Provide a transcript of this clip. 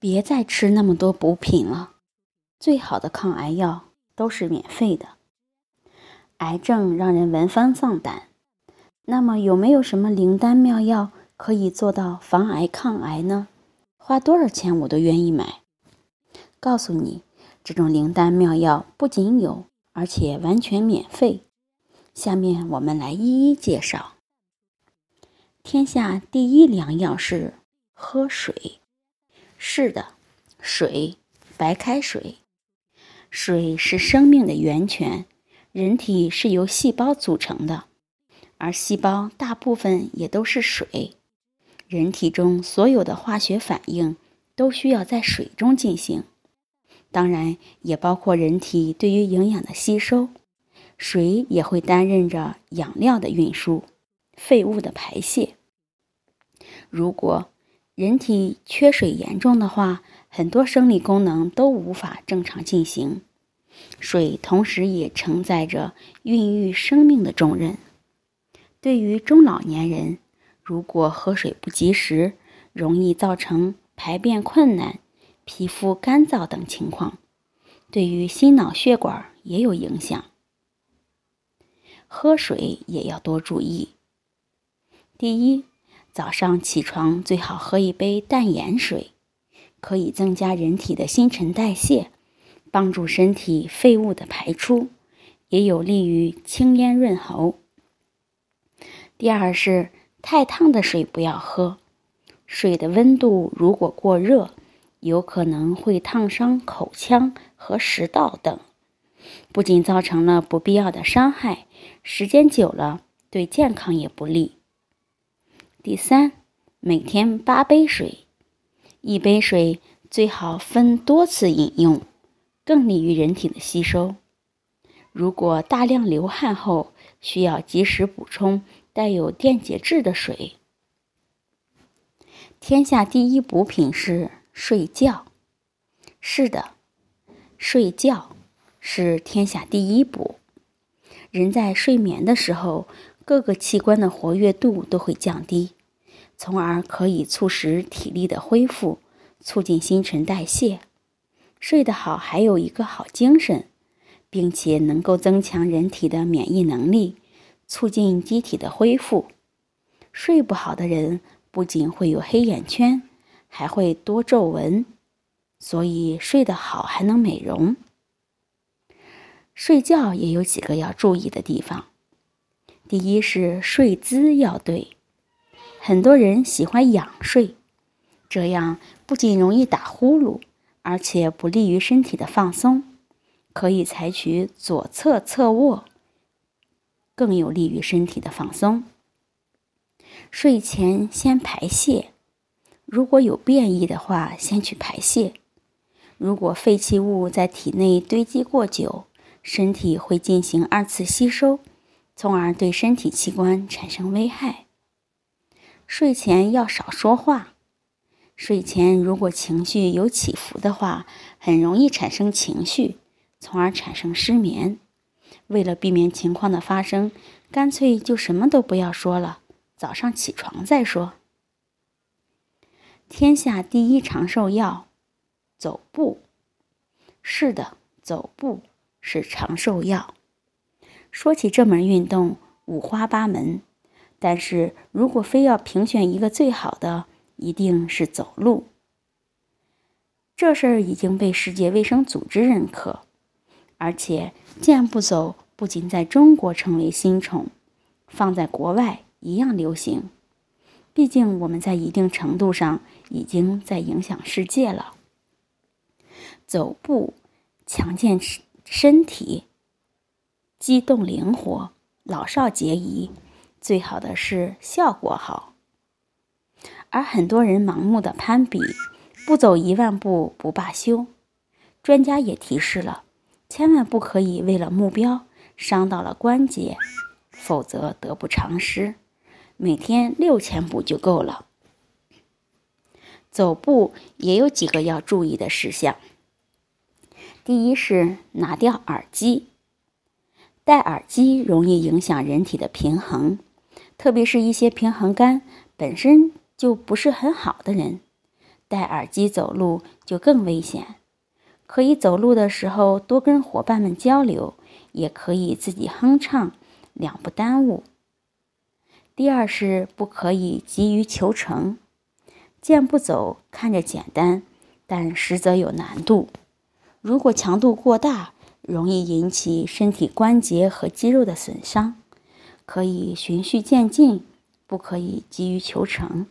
别再吃那么多补品了，最好的抗癌药都是免费的。癌症让人闻风丧胆，那么有没有什么灵丹妙药可以做到防癌抗癌呢？花多少钱我都愿意买。告诉你，这种灵丹妙药不仅有，而且完全免费。下面我们来一一介绍。天下第一良药是喝水。是的，水，白开水。水是生命的源泉，人体是由细胞组成的，而细胞大部分也都是水。人体中所有的化学反应都需要在水中进行，当然也包括人体对于营养的吸收。水也会担任着养料的运输、废物的排泄。如果人体缺水严重的话，很多生理功能都无法正常进行。水同时也承载着孕育生命的重任。对于中老年人，如果喝水不及时，容易造成排便困难、皮肤干燥等情况。对于心脑血管也有影响。喝水也要多注意。第一。早上起床最好喝一杯淡盐水，可以增加人体的新陈代谢，帮助身体废物的排出，也有利于清咽润喉。第二是太烫的水不要喝，水的温度如果过热，有可能会烫伤口腔和食道等，不仅造成了不必要的伤害，时间久了对健康也不利。第三，每天八杯水，一杯水最好分多次饮用，更利于人体的吸收。如果大量流汗后，需要及时补充带有电解质的水。天下第一补品是睡觉。是的，睡觉是天下第一补。人在睡眠的时候，各个器官的活跃度都会降低。从而可以促使体力的恢复，促进新陈代谢。睡得好还有一个好精神，并且能够增强人体的免疫能力，促进机体的恢复。睡不好的人不仅会有黑眼圈，还会多皱纹。所以睡得好还能美容。睡觉也有几个要注意的地方。第一是睡姿要对。很多人喜欢仰睡，这样不仅容易打呼噜，而且不利于身体的放松。可以采取左侧侧卧，更有利于身体的放松。睡前先排泄，如果有便意的话，先去排泄。如果废弃物在体内堆积过久，身体会进行二次吸收，从而对身体器官产生危害。睡前要少说话。睡前如果情绪有起伏的话，很容易产生情绪，从而产生失眠。为了避免情况的发生，干脆就什么都不要说了，早上起床再说。天下第一长寿药，走步。是的，走步是长寿药。说起这门运动，五花八门。但是如果非要评选一个最好的，一定是走路。这事儿已经被世界卫生组织认可，而且健步走不仅在中国成为新宠，放在国外一样流行。毕竟我们在一定程度上已经在影响世界了。走步强健身体，机动灵活，老少皆宜。最好的是效果好，而很多人盲目的攀比，不走一万步不罢休。专家也提示了，千万不可以为了目标伤到了关节，否则得不偿失。每天六千步就够了。走步也有几个要注意的事项。第一是拿掉耳机，戴耳机容易影响人体的平衡。特别是一些平衡杆本身就不是很好的人，戴耳机走路就更危险。可以走路的时候多跟伙伴们交流，也可以自己哼唱，两不耽误。第二是不可以急于求成，健步走看着简单，但实则有难度。如果强度过大，容易引起身体关节和肌肉的损伤。可以循序渐进，不可以急于求成。